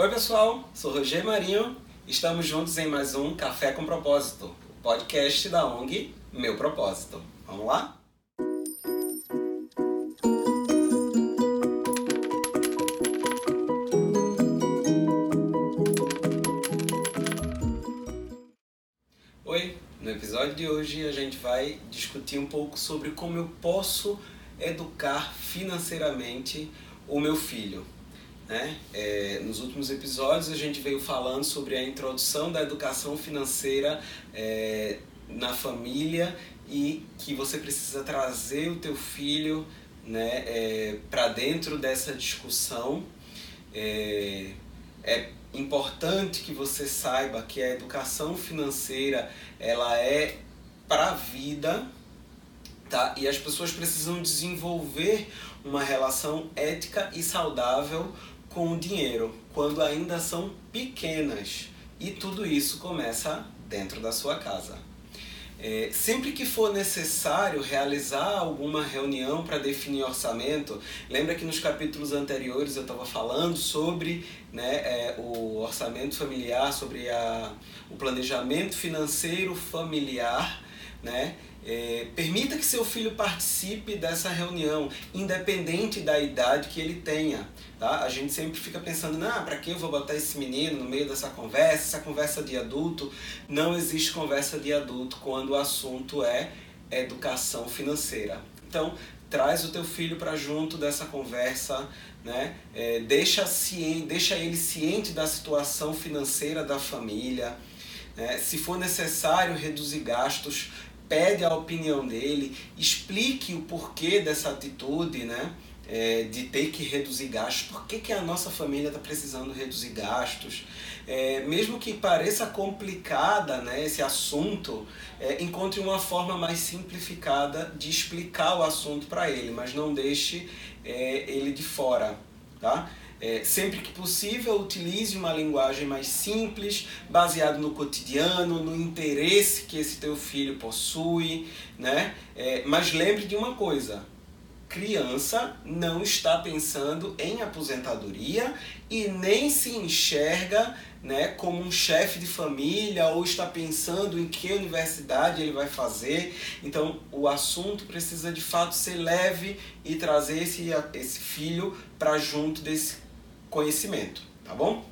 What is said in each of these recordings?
Oi pessoal, sou Roger Marinho. Estamos juntos em mais um Café com Propósito, podcast da ONG Meu Propósito. Vamos lá? Oi, no episódio de hoje a gente vai discutir um pouco sobre como eu posso educar financeiramente o meu filho. Né? É, nos últimos episódios a gente veio falando sobre a introdução da educação financeira é, na família e que você precisa trazer o teu filho né, é, para dentro dessa discussão. É, é importante que você saiba que a educação financeira ela é para a vida tá? e as pessoas precisam desenvolver uma relação ética e saudável com o dinheiro quando ainda são pequenas. E tudo isso começa dentro da sua casa. É, sempre que for necessário realizar alguma reunião para definir orçamento, lembra que nos capítulos anteriores eu estava falando sobre né, é, o orçamento familiar, sobre a, o planejamento financeiro familiar, né? É, permita que seu filho participe dessa reunião, independente da idade que ele tenha. Tá? A gente sempre fica pensando, para que eu vou botar esse menino no meio dessa conversa, essa conversa de adulto? Não existe conversa de adulto quando o assunto é educação financeira. Então, traz o teu filho para junto dessa conversa, né? É, deixa, ciente, deixa ele ciente da situação financeira da família. Né? Se for necessário reduzir gastos, pede a opinião dele, explique o porquê dessa atitude, né? É, de ter que reduzir gastos, por que, que a nossa família está precisando reduzir gastos. É, mesmo que pareça complicada né, esse assunto, é, encontre uma forma mais simplificada de explicar o assunto para ele, mas não deixe é, ele de fora. Tá? É, sempre que possível, utilize uma linguagem mais simples, baseado no cotidiano, no interesse que esse teu filho possui, né? É, mas lembre de uma coisa: criança não está pensando em aposentadoria e nem se enxerga né, como um chefe de família ou está pensando em que universidade ele vai fazer. Então, o assunto precisa de fato ser leve e trazer esse, esse filho para junto desse conhecimento, tá bom?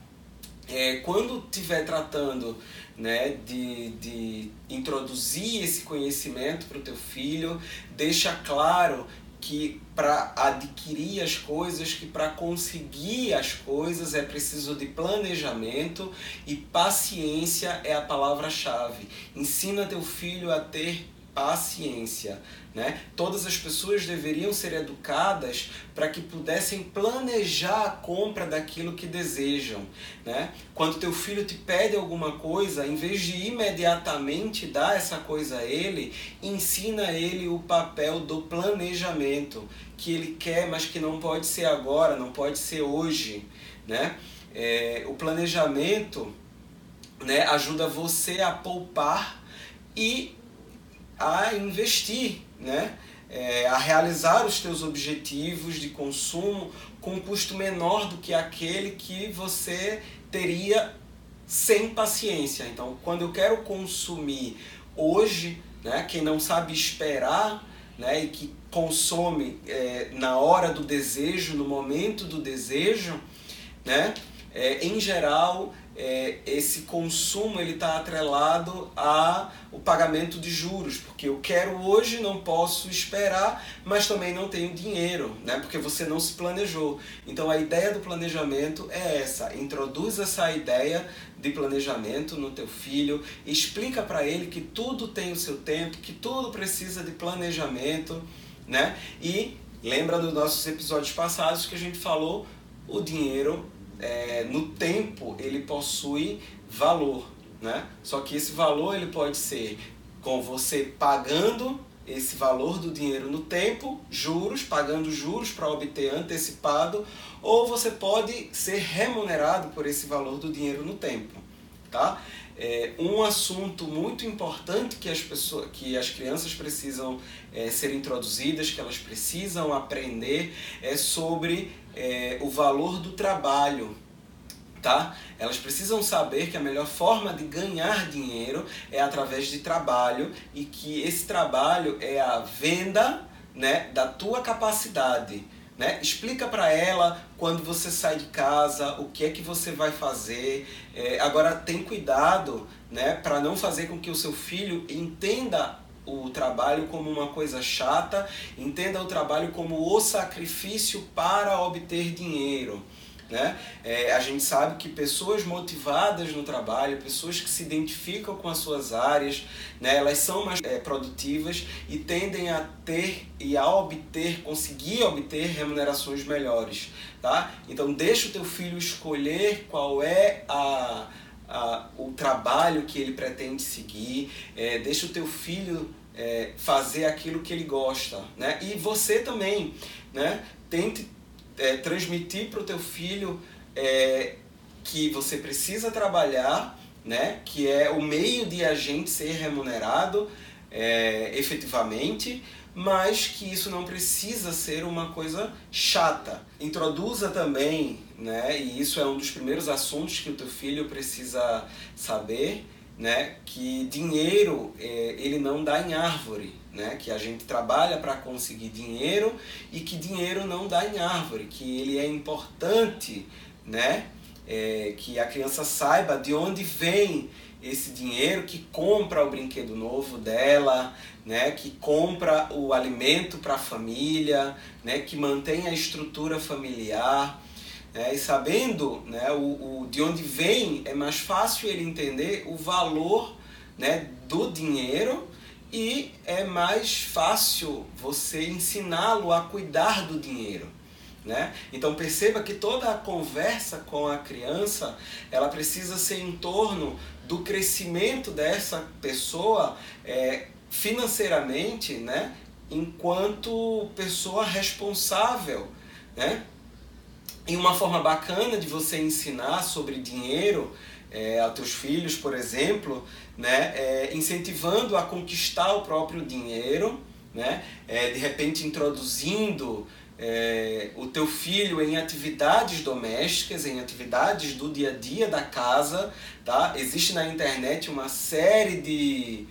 É, quando estiver tratando né, de, de introduzir esse conhecimento para o teu filho, deixa claro que para adquirir as coisas, que para conseguir as coisas é preciso de planejamento e paciência é a palavra-chave. Ensina teu filho a ter paciência. Né? Todas as pessoas deveriam ser educadas para que pudessem planejar a compra daquilo que desejam. Né? Quando teu filho te pede alguma coisa, em vez de imediatamente dar essa coisa a ele, ensina a ele o papel do planejamento que ele quer, mas que não pode ser agora, não pode ser hoje. Né? É, o planejamento né, ajuda você a poupar e a investir, né? É, a realizar os teus objetivos de consumo com um custo menor do que aquele que você teria sem paciência. Então, quando eu quero consumir hoje, né, quem não sabe esperar né, e que consome é, na hora do desejo, no momento do desejo, né, é, em geral é, esse consumo ele está atrelado a o pagamento de juros, porque eu quero hoje, não posso esperar, mas também não tenho dinheiro, né? porque você não se planejou. Então a ideia do planejamento é essa, introduz essa ideia de planejamento no teu filho, explica para ele que tudo tem o seu tempo, que tudo precisa de planejamento, né? E lembra dos nossos episódios passados que a gente falou o dinheiro é, no tempo ele possui valor, né? Só que esse valor ele pode ser com você pagando esse valor do dinheiro no tempo, juros, pagando juros para obter antecipado, ou você pode ser remunerado por esse valor do dinheiro no tempo, tá? É, um assunto muito importante que as pessoas, que as crianças precisam é, ser introduzidas, que elas precisam aprender, é sobre é, o valor do trabalho. tá? Elas precisam saber que a melhor forma de ganhar dinheiro é através de trabalho e que esse trabalho é a venda, né, da tua capacidade. Né? Explica para ela quando você sai de casa, o que é que você vai fazer. É, agora, tem cuidado né, para não fazer com que o seu filho entenda o trabalho como uma coisa chata, entenda o trabalho como o sacrifício para obter dinheiro. Né? É, a gente sabe que pessoas motivadas no trabalho, pessoas que se identificam com as suas áreas, né, elas são mais é, produtivas e tendem a ter e a obter, conseguir obter remunerações melhores. Tá? Então deixa o teu filho escolher qual é a, a, o trabalho que ele pretende seguir, é, deixa o teu filho é, fazer aquilo que ele gosta. Né? E você também, né? tente é, transmitir para o teu filho é, que você precisa trabalhar, né? que é o meio de a gente ser remunerado é, efetivamente, mas que isso não precisa ser uma coisa chata. Introduza também, né? e isso é um dos primeiros assuntos que o teu filho precisa saber, né? que dinheiro é, ele não dá em árvore né? que a gente trabalha para conseguir dinheiro e que dinheiro não dá em árvore, que ele é importante, né? É, que a criança saiba de onde vem esse dinheiro que compra o brinquedo novo dela, né, que compra o alimento para a família, né, que mantém a estrutura familiar. Né, e sabendo né, o, o, de onde vem, é mais fácil ele entender o valor né, do dinheiro e é mais fácil você ensiná-lo a cuidar do dinheiro. Né? Então perceba que toda a conversa com a criança ela precisa ser em torno do crescimento dessa pessoa é, financeiramente, né? enquanto pessoa responsável. Né? E uma forma bacana de você ensinar sobre dinheiro é, aos teus filhos, por exemplo, né, é, incentivando a conquistar o próprio dinheiro, né, é, de repente introduzindo é, o teu filho em atividades domésticas, em atividades do dia a dia da casa, tá? Existe na internet uma série de,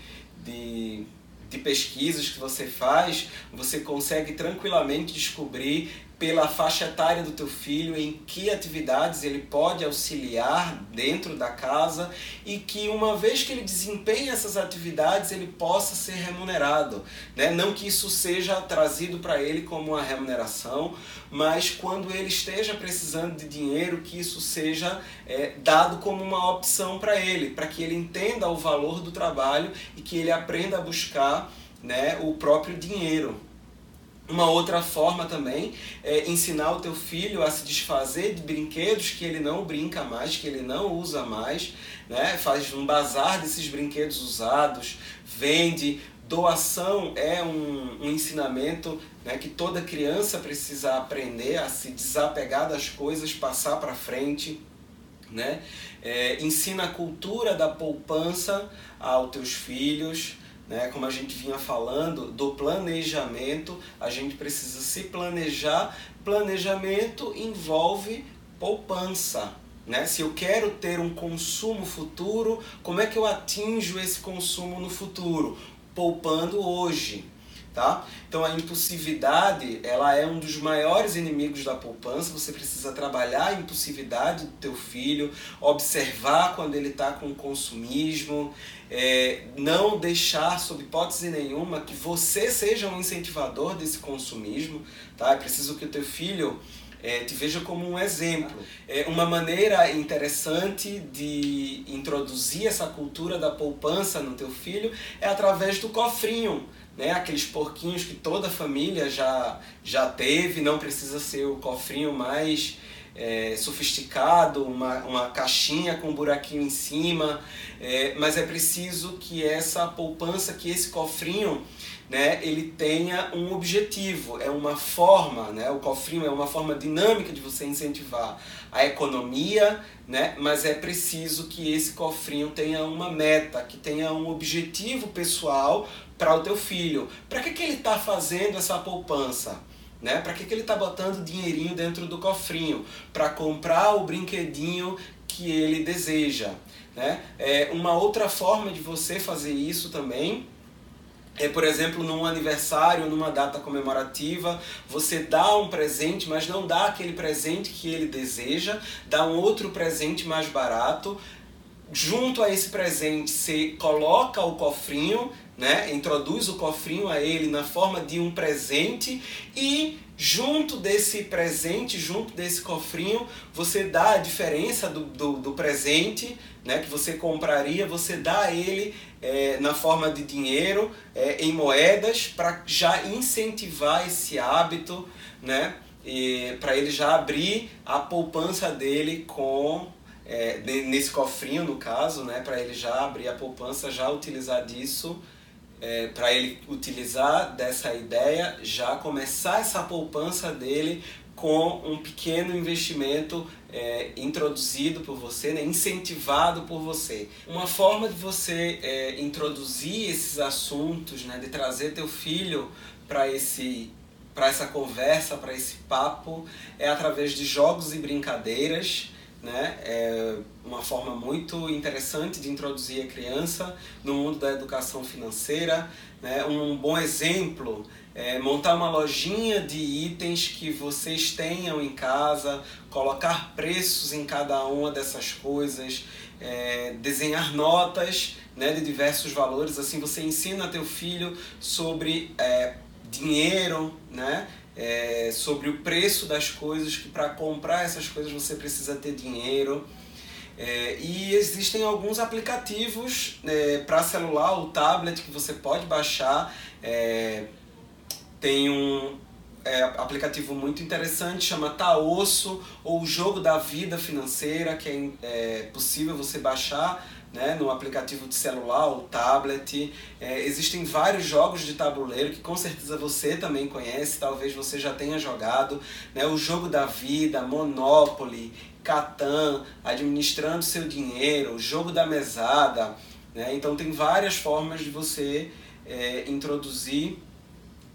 de, de pesquisas que você faz, você consegue tranquilamente descobrir pela faixa etária do teu filho, em que atividades ele pode auxiliar dentro da casa e que uma vez que ele desempenha essas atividades ele possa ser remunerado, né? Não que isso seja trazido para ele como uma remuneração, mas quando ele esteja precisando de dinheiro que isso seja é, dado como uma opção para ele, para que ele entenda o valor do trabalho e que ele aprenda a buscar né, o próprio dinheiro. Uma outra forma também é ensinar o teu filho a se desfazer de brinquedos que ele não brinca mais, que ele não usa mais, né? Faz um bazar desses brinquedos usados, vende. Doação é um, um ensinamento né, que toda criança precisa aprender a se desapegar das coisas, passar para frente. Né? É, ensina a cultura da poupança aos teus filhos né? Como a gente vinha falando do planejamento, a gente precisa se planejar. Planejamento envolve poupança. Né? Se eu quero ter um consumo futuro, como é que eu atinjo esse consumo no futuro? Poupando hoje. Tá? Então a impulsividade ela é um dos maiores inimigos da poupança. Você precisa trabalhar a impulsividade do teu filho, observar quando ele está com consumismo, é, não deixar, sob hipótese nenhuma, que você seja um incentivador desse consumismo. Tá? É preciso que o teu filho é, te veja como um exemplo. É uma maneira interessante de introduzir essa cultura da poupança no teu filho é através do cofrinho né? Aqueles porquinhos que toda família já, já teve, não precisa ser o cofrinho mais é, sofisticado, uma, uma caixinha com um buraquinho em cima, é, mas é preciso que essa poupança, que esse cofrinho, né, ele tenha um objetivo, é uma forma, né, o cofrinho é uma forma dinâmica de você incentivar a economia, né, mas é preciso que esse cofrinho tenha uma meta, que tenha um objetivo pessoal para o teu filho. Para que, que ele está fazendo essa poupança? Né? Para que, que ele está botando dinheirinho dentro do cofrinho? Para comprar o brinquedinho que ele deseja. Né? É, uma outra forma de você fazer isso também é, por exemplo, num aniversário, numa data comemorativa, você dá um presente, mas não dá aquele presente que ele deseja, dá um outro presente mais barato. Junto a esse presente, você coloca o cofrinho, né? Introduz o cofrinho a ele na forma de um presente e junto desse presente, junto desse cofrinho, você dá a diferença do, do, do presente né, que você compraria, você dá a ele é, na forma de dinheiro, é, em moedas, para já incentivar esse hábito, né, para ele já abrir a poupança dele com é, nesse cofrinho no caso, né, para ele já abrir a poupança, já utilizar disso é, para ele utilizar dessa ideia, já começar essa poupança dele com um pequeno investimento é, introduzido por você, né, incentivado por você. Uma forma de você é, introduzir esses assuntos, né, de trazer teu filho para esse para essa conversa, para esse papo, é através de jogos e brincadeiras né? É uma forma muito interessante de introduzir a criança no mundo da educação financeira. Né? Um bom exemplo é montar uma lojinha de itens que vocês tenham em casa, colocar preços em cada uma dessas coisas, é, desenhar notas né, de diversos valores. Assim você ensina teu filho sobre é, dinheiro, né? É, sobre o preço das coisas, que para comprar essas coisas você precisa ter dinheiro. É, e existem alguns aplicativos é, para celular ou tablet que você pode baixar. É, tem um é, aplicativo muito interessante, chama Taosso, ou o Jogo da Vida Financeira, que é, é possível você baixar né, no aplicativo de celular ou tablet. É, existem vários jogos de tabuleiro que com certeza você também conhece, talvez você já tenha jogado. Né, o Jogo da Vida, Monopoly, Catan, Administrando Seu Dinheiro, o Jogo da Mesada. Né, então tem várias formas de você é, introduzir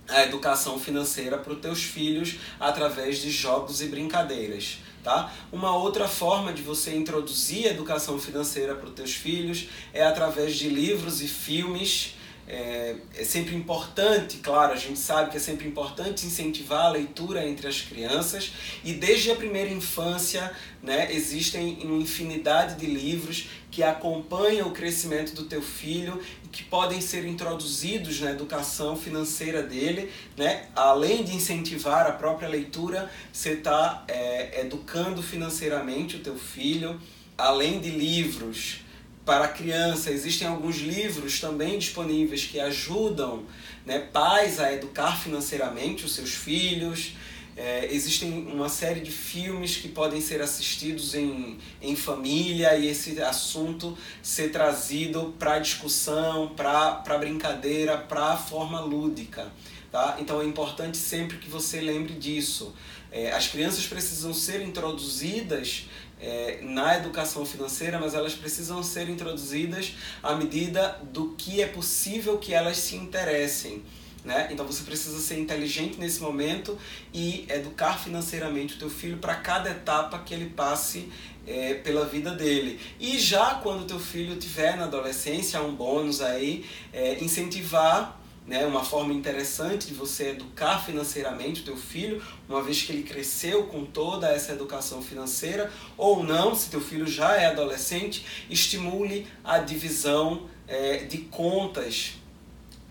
a educação financeira para os teus filhos através de jogos e brincadeiras. Tá? Uma outra forma de você introduzir educação financeira para os teus filhos é através de livros e filmes. É, é, sempre importante, claro, a gente sabe que é sempre importante incentivar a leitura entre as crianças e desde a primeira infância né, existem uma infinidade de livros que acompanham o crescimento do teu filho e que podem ser introduzidos na educação financeira dele, né? além de incentivar a própria leitura, você está é, educando financeiramente o teu filho, além de livros para criança, existem alguns livros também disponíveis que ajudam né, pais a educar financeiramente os seus filhos. É, existem uma série de filmes que podem ser assistidos em, em família e esse assunto ser trazido para discussão, para brincadeira, para forma lúdica. Tá? Então é importante sempre que você lembre disso. É, as crianças precisam ser introduzidas é, na educação financeira, mas elas precisam ser introduzidas à medida do que é possível que elas se interessem. Né? Então você precisa ser inteligente nesse momento e educar financeiramente o teu filho para cada etapa que ele passe é, pela vida dele. E já quando teu filho tiver na adolescência, um bônus aí, é, incentivar né, uma forma interessante de você educar financeiramente o teu filho, uma vez que ele cresceu com toda essa educação financeira, ou não, se teu filho já é adolescente, estimule a divisão é, de contas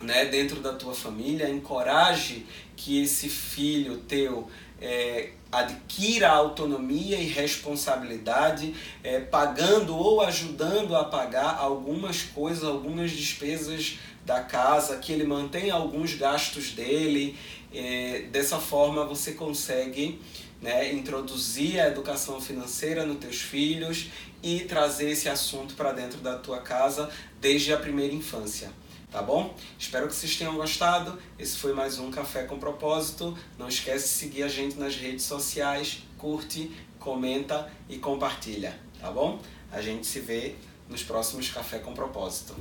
né, dentro da tua família, encoraje que esse filho teu é, adquira autonomia e responsabilidade, é, pagando ou ajudando a pagar algumas coisas, algumas despesas da casa, que ele mantenha alguns gastos dele. É, dessa forma você consegue né, introduzir a educação financeira nos teus filhos e trazer esse assunto para dentro da tua casa desde a primeira infância tá bom? Espero que vocês tenham gostado. Esse foi mais um Café com Propósito. Não esquece de seguir a gente nas redes sociais, curte, comenta e compartilha, tá bom? A gente se vê nos próximos Café com Propósito.